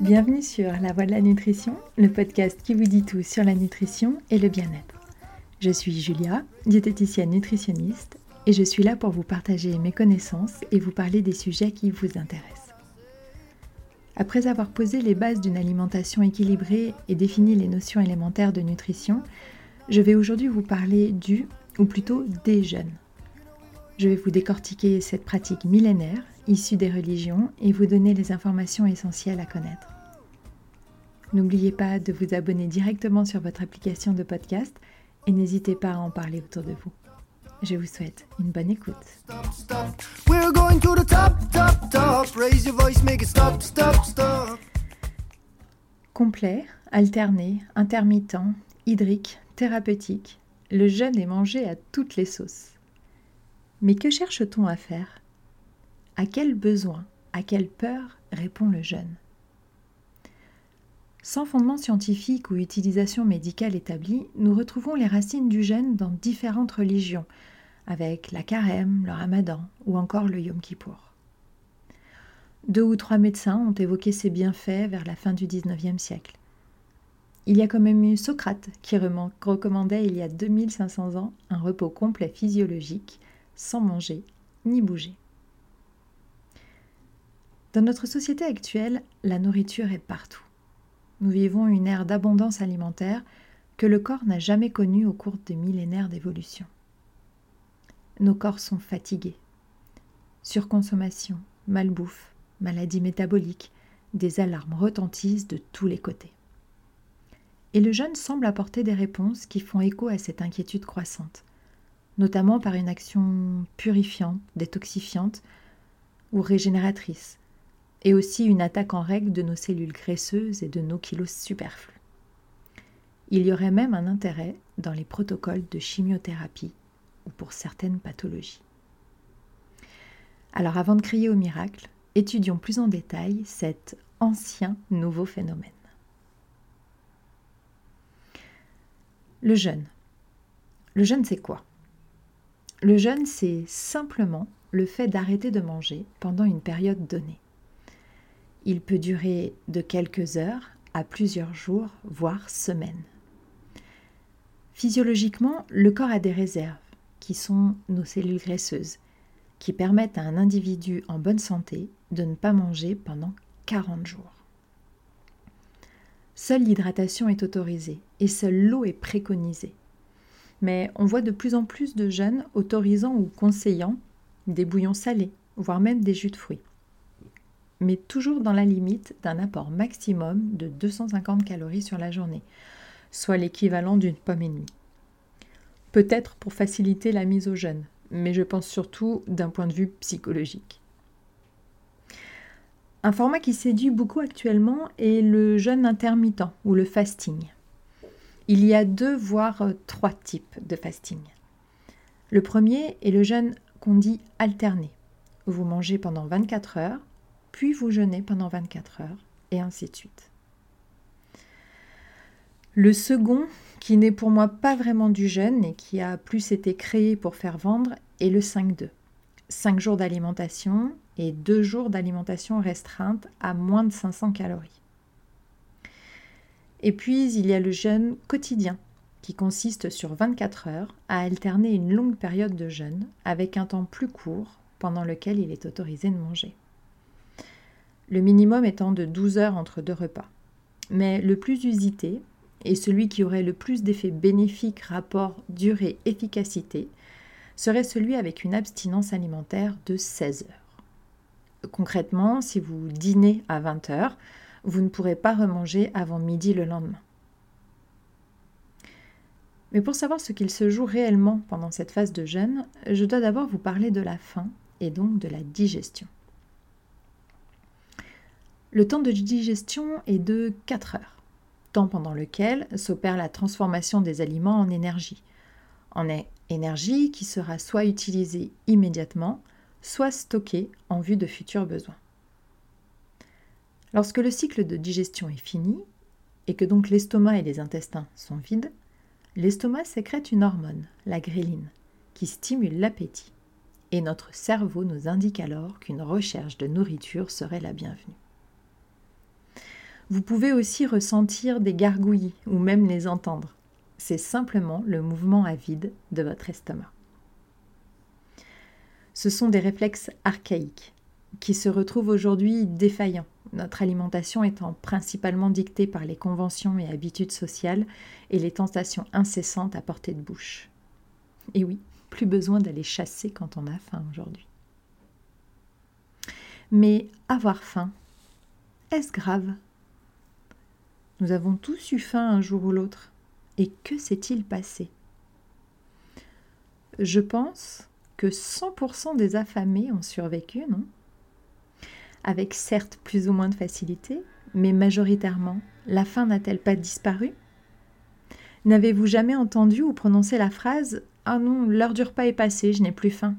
Bienvenue sur La Voix de la Nutrition, le podcast qui vous dit tout sur la nutrition et le bien-être. Je suis Julia, diététicienne nutritionniste, et je suis là pour vous partager mes connaissances et vous parler des sujets qui vous intéressent. Après avoir posé les bases d'une alimentation équilibrée et défini les notions élémentaires de nutrition, je vais aujourd'hui vous parler du, ou plutôt des jeûnes. Je vais vous décortiquer cette pratique millénaire issue des religions et vous donner les informations essentielles à connaître. N'oubliez pas de vous abonner directement sur votre application de podcast et n'hésitez pas à en parler autour de vous. Je vous souhaite une bonne écoute. Complet, alterné, intermittent, hydrique, thérapeutique, le jeûne est mangé à toutes les sauces. Mais que cherche-t-on à faire? À quel besoin, à quelle peur répond le jeûne Sans fondement scientifique ou utilisation médicale établie, nous retrouvons les racines du jeûne dans différentes religions, avec la carême, le ramadan ou encore le yom kippour. Deux ou trois médecins ont évoqué ces bienfaits vers la fin du XIXe siècle. Il y a quand même eu Socrate qui recommandait il y a 2500 ans un repos complet physiologique sans manger ni bouger. Dans notre société actuelle, la nourriture est partout. Nous vivons une ère d'abondance alimentaire que le corps n'a jamais connue au cours des millénaires d'évolution. Nos corps sont fatigués. Surconsommation, malbouffe, maladies métaboliques, des alarmes retentissent de tous les côtés. Et le jeûne semble apporter des réponses qui font écho à cette inquiétude croissante notamment par une action purifiante, détoxifiante ou régénératrice, et aussi une attaque en règle de nos cellules graisseuses et de nos kilos superflus. Il y aurait même un intérêt dans les protocoles de chimiothérapie ou pour certaines pathologies. Alors avant de crier au miracle, étudions plus en détail cet ancien nouveau phénomène. Le jeûne. Le jeûne, c'est quoi? Le jeûne, c'est simplement le fait d'arrêter de manger pendant une période donnée. Il peut durer de quelques heures à plusieurs jours, voire semaines. Physiologiquement, le corps a des réserves, qui sont nos cellules graisseuses, qui permettent à un individu en bonne santé de ne pas manger pendant 40 jours. Seule l'hydratation est autorisée et seule l'eau est préconisée mais on voit de plus en plus de jeunes autorisant ou conseillant des bouillons salés, voire même des jus de fruits. Mais toujours dans la limite d'un apport maximum de 250 calories sur la journée, soit l'équivalent d'une pomme et demie. Peut-être pour faciliter la mise au jeûne, mais je pense surtout d'un point de vue psychologique. Un format qui séduit beaucoup actuellement est le jeûne intermittent ou le fasting. Il y a deux voire trois types de fasting. Le premier est le jeûne qu'on dit alterné. Vous mangez pendant 24 heures, puis vous jeûnez pendant 24 heures, et ainsi de suite. Le second, qui n'est pour moi pas vraiment du jeûne et qui a plus été créé pour faire vendre, est le 5-2. 5 jours d'alimentation et 2 jours d'alimentation restreinte à moins de 500 calories. Et puis, il y a le jeûne quotidien, qui consiste sur 24 heures à alterner une longue période de jeûne avec un temps plus court pendant lequel il est autorisé de manger. Le minimum étant de 12 heures entre deux repas. Mais le plus usité, et celui qui aurait le plus d'effets bénéfiques rapport durée-efficacité, serait celui avec une abstinence alimentaire de 16 heures. Concrètement, si vous dînez à 20 heures, vous ne pourrez pas remanger avant midi le lendemain. Mais pour savoir ce qu'il se joue réellement pendant cette phase de jeûne, je dois d'abord vous parler de la faim et donc de la digestion. Le temps de digestion est de 4 heures, temps pendant lequel s'opère la transformation des aliments en énergie. En énergie qui sera soit utilisée immédiatement, soit stockée en vue de futurs besoins. Lorsque le cycle de digestion est fini, et que donc l'estomac et les intestins sont vides, l'estomac sécrète une hormone, la gréline, qui stimule l'appétit. Et notre cerveau nous indique alors qu'une recherche de nourriture serait la bienvenue. Vous pouvez aussi ressentir des gargouillis ou même les entendre. C'est simplement le mouvement à vide de votre estomac. Ce sont des réflexes archaïques qui se retrouvent aujourd'hui défaillants, notre alimentation étant principalement dictée par les conventions et habitudes sociales et les tentations incessantes à portée de bouche. Et oui, plus besoin d'aller chasser quand on a faim aujourd'hui. Mais avoir faim, est-ce grave? Nous avons tous eu faim un jour ou l'autre. Et que s'est-il passé? Je pense que 100% des affamés ont survécu, non? Avec certes plus ou moins de facilité, mais majoritairement, la faim n'a-t-elle pas disparu? N'avez-vous jamais entendu ou prononcé la phrase Ah non, l'heure du repas est passée, je n'ai plus faim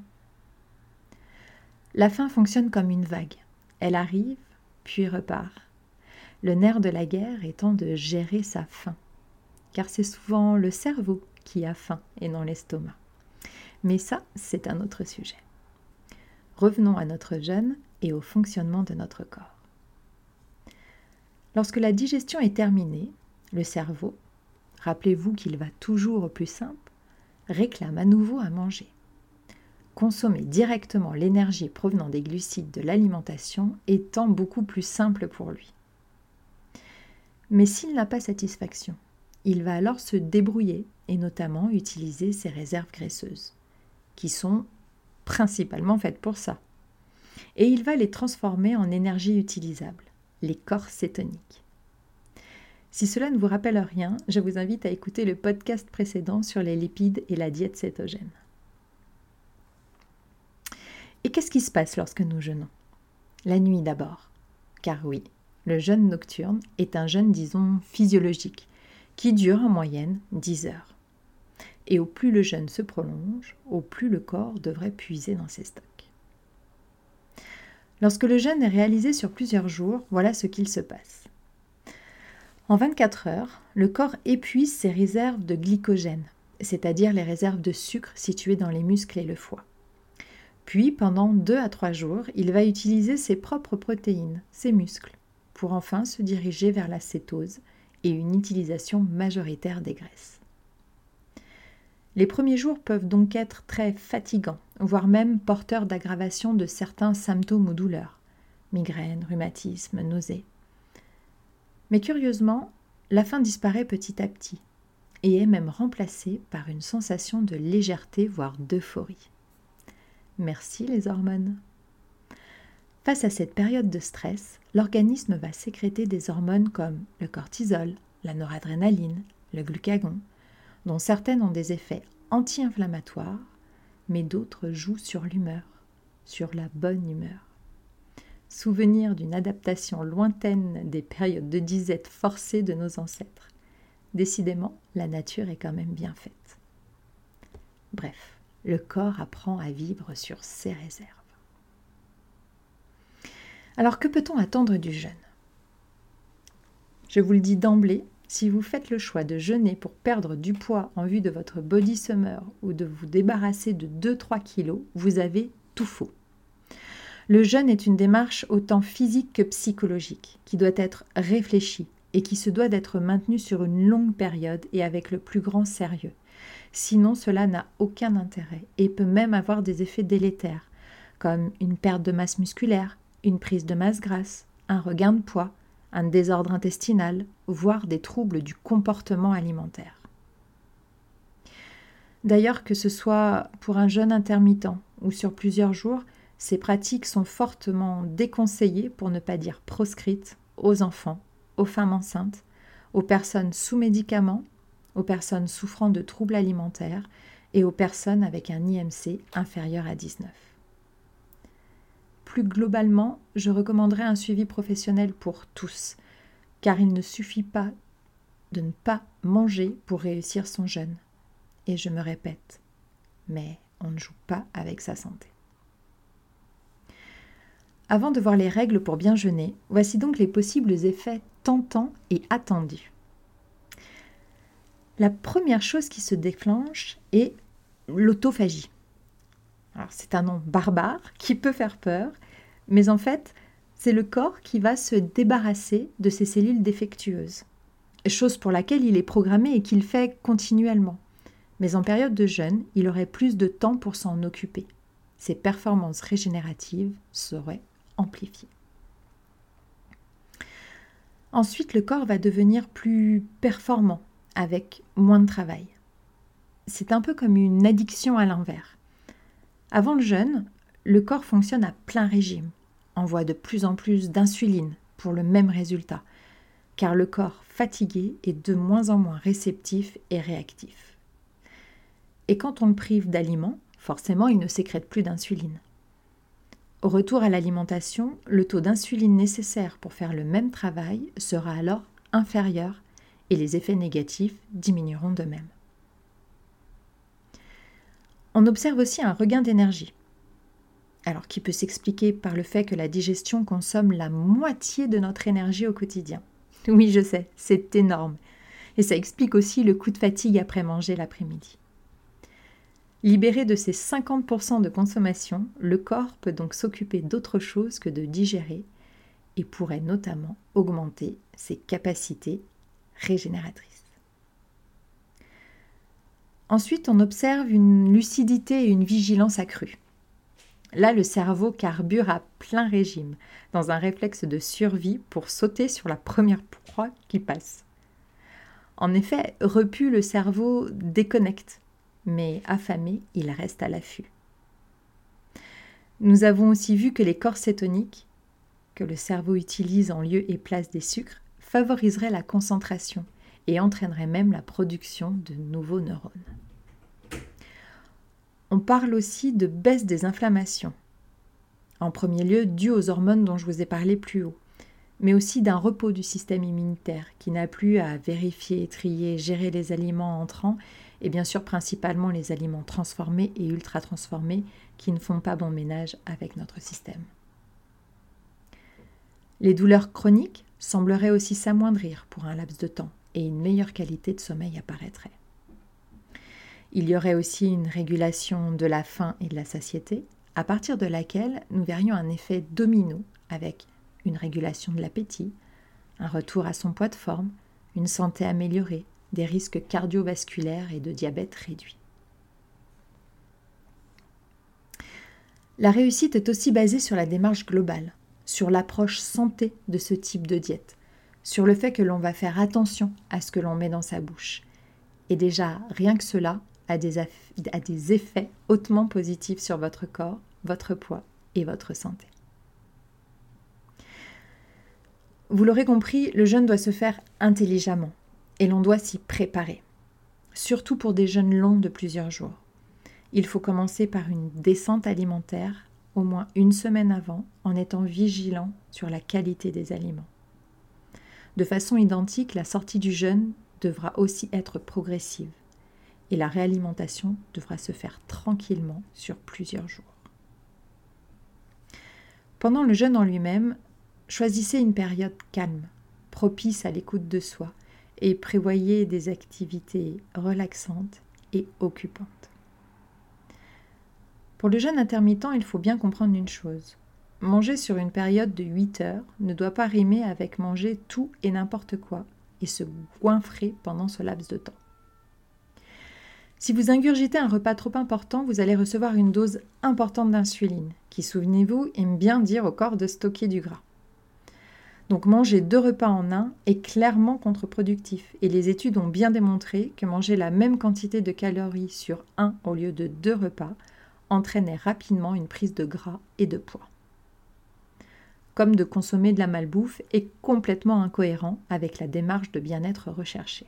La faim fonctionne comme une vague. Elle arrive, puis repart. Le nerf de la guerre étant de gérer sa faim, car c'est souvent le cerveau qui a faim et non l'estomac. Mais ça, c'est un autre sujet. Revenons à notre jeûne et au fonctionnement de notre corps. Lorsque la digestion est terminée, le cerveau, rappelez-vous qu'il va toujours au plus simple, réclame à nouveau à manger. Consommer directement l'énergie provenant des glucides de l'alimentation étant beaucoup plus simple pour lui. Mais s'il n'a pas satisfaction, il va alors se débrouiller et notamment utiliser ses réserves graisseuses, qui sont principalement faites pour ça. Et il va les transformer en énergie utilisable, les corps cétoniques. Si cela ne vous rappelle rien, je vous invite à écouter le podcast précédent sur les lipides et la diète cétogène. Et qu'est-ce qui se passe lorsque nous jeûnons? La nuit d'abord. Car oui, le jeûne nocturne est un jeûne, disons, physiologique, qui dure en moyenne 10 heures. Et au plus le jeûne se prolonge, au plus le corps devrait puiser dans ses stocks. Lorsque le jeûne est réalisé sur plusieurs jours, voilà ce qu'il se passe. En 24 heures, le corps épuise ses réserves de glycogène, c'est-à-dire les réserves de sucre situées dans les muscles et le foie. Puis, pendant 2 à 3 jours, il va utiliser ses propres protéines, ses muscles, pour enfin se diriger vers la cétose et une utilisation majoritaire des graisses. Les premiers jours peuvent donc être très fatigants, voire même porteurs d'aggravation de certains symptômes ou douleurs, migraines, rhumatisme, nausées. Mais curieusement, la faim disparaît petit à petit et est même remplacée par une sensation de légèreté, voire d'euphorie. Merci les hormones. Face à cette période de stress, l'organisme va sécréter des hormones comme le cortisol, la noradrénaline, le glucagon, dont certaines ont des effets anti-inflammatoires, mais d'autres jouent sur l'humeur, sur la bonne humeur souvenir d'une adaptation lointaine des périodes de disette forcée de nos ancêtres. Décidément, la nature est quand même bien faite. Bref, le corps apprend à vivre sur ses réserves. Alors que peut-on attendre du jeûne Je vous le dis d'emblée, si vous faites le choix de jeûner pour perdre du poids en vue de votre body summer ou de vous débarrasser de 2-3 kilos, vous avez tout faux. Le jeûne est une démarche autant physique que psychologique, qui doit être réfléchie et qui se doit d'être maintenue sur une longue période et avec le plus grand sérieux. Sinon, cela n'a aucun intérêt et peut même avoir des effets délétères, comme une perte de masse musculaire, une prise de masse grasse, un regain de poids, un désordre intestinal, voire des troubles du comportement alimentaire. D'ailleurs, que ce soit pour un jeûne intermittent ou sur plusieurs jours, ces pratiques sont fortement déconseillées, pour ne pas dire proscrites, aux enfants, aux femmes enceintes, aux personnes sous médicaments, aux personnes souffrant de troubles alimentaires et aux personnes avec un IMC inférieur à 19. Plus globalement, je recommanderais un suivi professionnel pour tous, car il ne suffit pas de ne pas manger pour réussir son jeûne. Et je me répète, mais on ne joue pas avec sa santé. Avant de voir les règles pour bien jeûner, voici donc les possibles effets tentants et attendus. La première chose qui se déclenche est l'autophagie. C'est un nom barbare qui peut faire peur, mais en fait, c'est le corps qui va se débarrasser de ces cellules défectueuses, chose pour laquelle il est programmé et qu'il fait continuellement. Mais en période de jeûne, il aurait plus de temps pour s'en occuper. Ses performances régénératives seraient amplifiées. Ensuite, le corps va devenir plus performant avec moins de travail. C'est un peu comme une addiction à l'envers. Avant le jeûne, le corps fonctionne à plein régime, envoie de plus en plus d'insuline pour le même résultat, car le corps fatigué est de moins en moins réceptif et réactif. Et quand on le prive d'aliments, forcément il ne sécrète plus d'insuline. Au retour à l'alimentation, le taux d'insuline nécessaire pour faire le même travail sera alors inférieur et les effets négatifs diminueront de même. On observe aussi un regain d'énergie, alors qui peut s'expliquer par le fait que la digestion consomme la moitié de notre énergie au quotidien? Oui, je sais, c'est énorme. Et ça explique aussi le coup de fatigue après manger l'après-midi. Libéré de ces 50% de consommation, le corps peut donc s'occuper d'autre chose que de digérer et pourrait notamment augmenter ses capacités régénératrices. Ensuite, on observe une lucidité et une vigilance accrue. Là, le cerveau carbure à plein régime, dans un réflexe de survie pour sauter sur la première proie qui passe. En effet, repu, le cerveau déconnecte, mais affamé, il reste à l'affût. Nous avons aussi vu que les corps cétoniques, que le cerveau utilise en lieu et place des sucres, favoriseraient la concentration et entraîneraient même la production de nouveaux neurones. On parle aussi de baisse des inflammations, en premier lieu dû aux hormones dont je vous ai parlé plus haut, mais aussi d'un repos du système immunitaire qui n'a plus à vérifier, trier, gérer les aliments entrants et bien sûr principalement les aliments transformés et ultra transformés qui ne font pas bon ménage avec notre système. Les douleurs chroniques sembleraient aussi s'amoindrir pour un laps de temps et une meilleure qualité de sommeil apparaîtrait. Il y aurait aussi une régulation de la faim et de la satiété, à partir de laquelle nous verrions un effet domino avec une régulation de l'appétit, un retour à son poids de forme, une santé améliorée, des risques cardiovasculaires et de diabète réduits. La réussite est aussi basée sur la démarche globale, sur l'approche santé de ce type de diète, sur le fait que l'on va faire attention à ce que l'on met dans sa bouche. Et déjà, rien que cela, a des, effets hautement positifs sur votre corps, votre poids et votre santé. Vous l'aurez compris, le jeûne doit se faire intelligemment et l'on doit s'y préparer, surtout pour des jeûnes longs de plusieurs jours. Il faut commencer par une descente alimentaire au moins une semaine avant en étant vigilant sur la qualité des aliments. De façon identique, la sortie du jeûne devra aussi être progressive et la réalimentation devra se faire tranquillement sur plusieurs jours. Pendant le jeûne en lui-même, choisissez une période calme, propice à l'écoute de soi, et prévoyez des activités relaxantes et occupantes. Pour le jeûne intermittent, il faut bien comprendre une chose. Manger sur une période de 8 heures ne doit pas rimer avec manger tout et n'importe quoi et se goinfrer pendant ce laps de temps. Si vous ingurgitez un repas trop important, vous allez recevoir une dose importante d'insuline, qui, souvenez-vous, aime bien dire au corps de stocker du gras. Donc manger deux repas en un est clairement contre-productif et les études ont bien démontré que manger la même quantité de calories sur un au lieu de deux repas entraînait rapidement une prise de gras et de poids. Comme de consommer de la malbouffe est complètement incohérent avec la démarche de bien-être recherchée.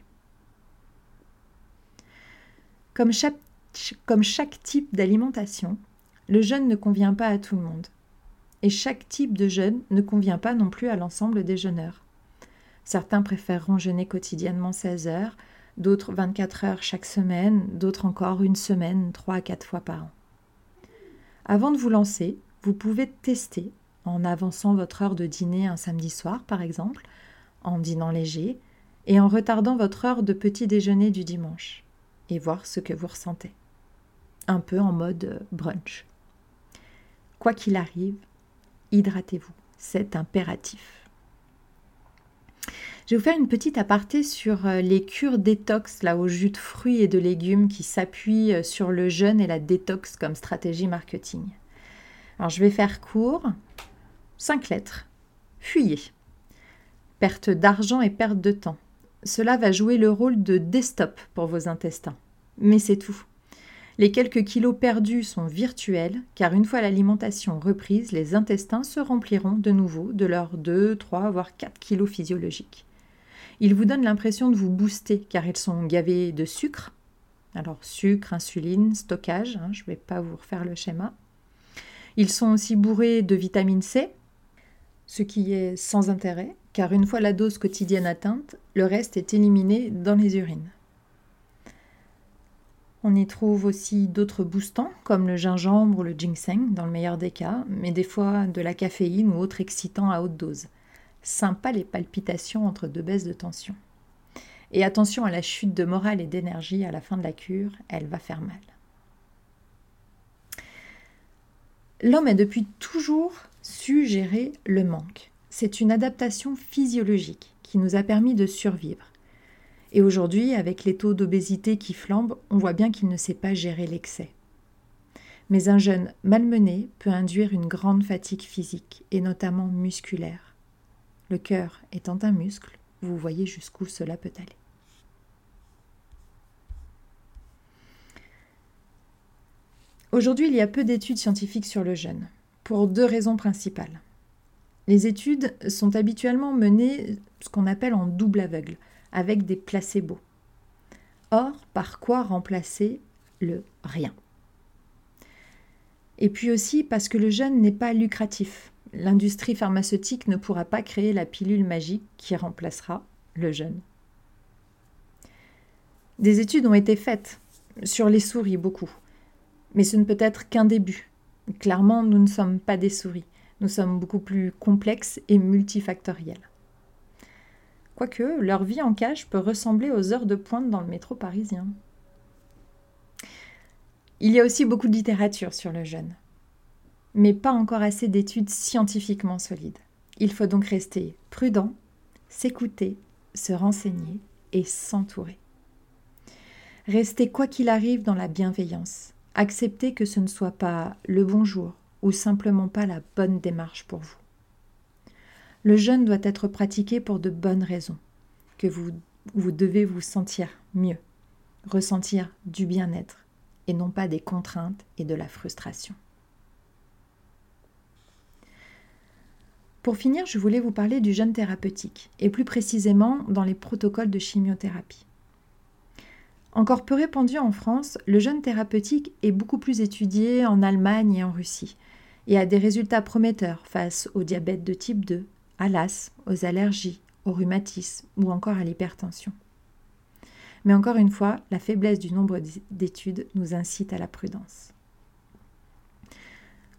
Comme chaque, type d'alimentation, le jeûne ne convient pas à tout le monde. Et chaque type de jeûne ne convient pas non plus à l'ensemble des jeûneurs. Certains préféreront jeûner quotidiennement 16 heures, d'autres 24 heures chaque semaine, d'autres encore une semaine, 3 à 4 fois par an. Avant de vous lancer, vous pouvez tester en avançant votre heure de dîner un samedi soir par exemple, en dînant léger, et en retardant votre heure de petit déjeuner du dimanche et voir ce que vous ressentez. Un peu en mode brunch. Quoi qu'il arrive, hydratez-vous. C'est impératif. Je vais vous faire une petite aparté sur euh, les cures détox là au jus de fruits et de légumes qui s'appuient euh, sur le jeûne et la détox comme stratégie marketing. Alors je vais faire court. Cinq lettres. Fuyez. Perte d'argent et perte de temps. Cela va jouer le rôle de destop pour vos intestins. Mais c'est tout. Les quelques kilos perdus sont virtuels, car une fois l'alimentation reprise, les intestins se rempliront de nouveau de leurs 2, 3, voire 4 kilos physiologiques. Ils vous donnent l'impression de vous booster car ils sont gavés de sucre. Alors sucre, insuline, stockage, hein, je ne vais pas vous refaire le schéma. Ils sont aussi bourrés de vitamine C, ce qui est sans intérêt, car une fois la dose quotidienne atteinte, le reste est éliminé dans les urines. On y trouve aussi d'autres boostants, comme le gingembre ou le ginseng, dans le meilleur des cas, mais des fois de la caféine ou autres excitants à haute dose. Sympa les palpitations entre deux baisses de tension. Et attention à la chute de morale et d'énergie à la fin de la cure, elle va faire mal. L'homme a depuis toujours su gérer le manque. C'est une adaptation physiologique qui nous a permis de survivre. Et aujourd'hui, avec les taux d'obésité qui flambent, on voit bien qu'il ne sait pas gérer l'excès. Mais un jeûne malmené peut induire une grande fatigue physique, et notamment musculaire. Le cœur étant un muscle, vous voyez jusqu'où cela peut aller. Aujourd'hui, il y a peu d'études scientifiques sur le jeûne, pour deux raisons principales. Les études sont habituellement menées ce qu'on appelle en double aveugle, avec des placebos. Or, par quoi remplacer le rien? Et puis aussi parce que le jeûne n'est pas lucratif l'industrie pharmaceutique ne pourra pas créer la pilule magique qui remplacera le jeûne. Des études ont été faites sur les souris, beaucoup. Mais ce ne peut être qu'un début. Clairement, nous ne sommes pas des souris. Nous sommes beaucoup plus complexes et multifactoriels. Quoique, leur vie en cage peut ressembler aux heures de pointe dans le métro parisien. Il y a aussi beaucoup de littérature sur le jeûne mais pas encore assez d'études scientifiquement solides. Il faut donc rester prudent, s'écouter, se renseigner et s'entourer. Restez quoi qu'il arrive dans la bienveillance. Acceptez que ce ne soit pas le bonjour ou simplement pas la bonne démarche pour vous. Le jeûne doit être pratiqué pour de bonnes raisons, que vous, vous devez vous sentir mieux, ressentir du bien-être et non pas des contraintes et de la frustration. Pour finir, je voulais vous parler du jeûne thérapeutique, et plus précisément dans les protocoles de chimiothérapie. Encore peu répandu en France, le jeûne thérapeutique est beaucoup plus étudié en Allemagne et en Russie, et a des résultats prometteurs face au diabète de type 2, à l'as, aux allergies, au rhumatisme ou encore à l'hypertension. Mais encore une fois, la faiblesse du nombre d'études nous incite à la prudence.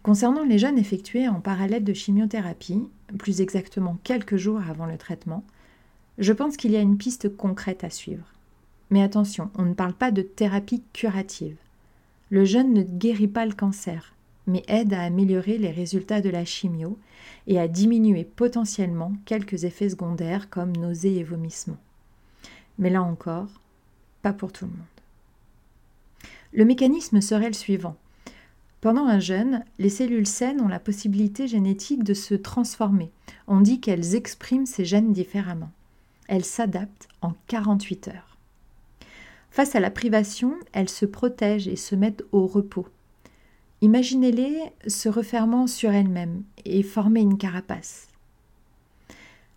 Concernant les jeunes effectués en parallèle de chimiothérapie, plus exactement quelques jours avant le traitement, je pense qu'il y a une piste concrète à suivre. Mais attention, on ne parle pas de thérapie curative. Le jeûne ne guérit pas le cancer, mais aide à améliorer les résultats de la chimio et à diminuer potentiellement quelques effets secondaires comme nausées et vomissements. Mais là encore, pas pour tout le monde. Le mécanisme serait le suivant. Pendant un jeûne, les cellules saines ont la possibilité génétique de se transformer. On dit qu'elles expriment ces gènes différemment. Elles s'adaptent en 48 heures. Face à la privation, elles se protègent et se mettent au repos. Imaginez-les se refermant sur elles-mêmes et former une carapace.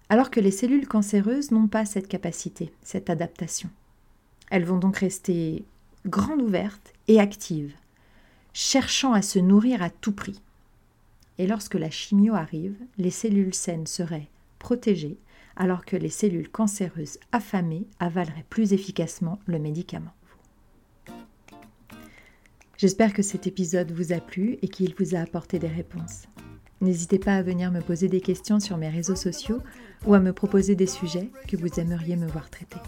Alors que les cellules cancéreuses n'ont pas cette capacité, cette adaptation. Elles vont donc rester grandes ouvertes et actives cherchant à se nourrir à tout prix. Et lorsque la chimio arrive, les cellules saines seraient protégées, alors que les cellules cancéreuses affamées avaleraient plus efficacement le médicament. J'espère que cet épisode vous a plu et qu'il vous a apporté des réponses. N'hésitez pas à venir me poser des questions sur mes réseaux sociaux ou à me proposer des sujets que vous aimeriez me voir traiter.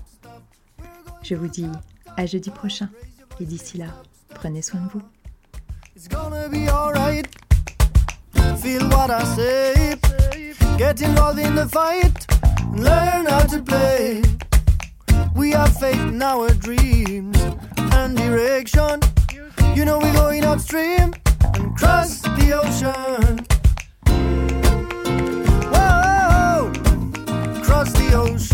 Je vous dis à jeudi prochain et d'ici là, prenez soin de vous. learn how to play. We have faith in our dreams and direction. You know we're going upstream and cross the ocean. Whoa, cross the ocean.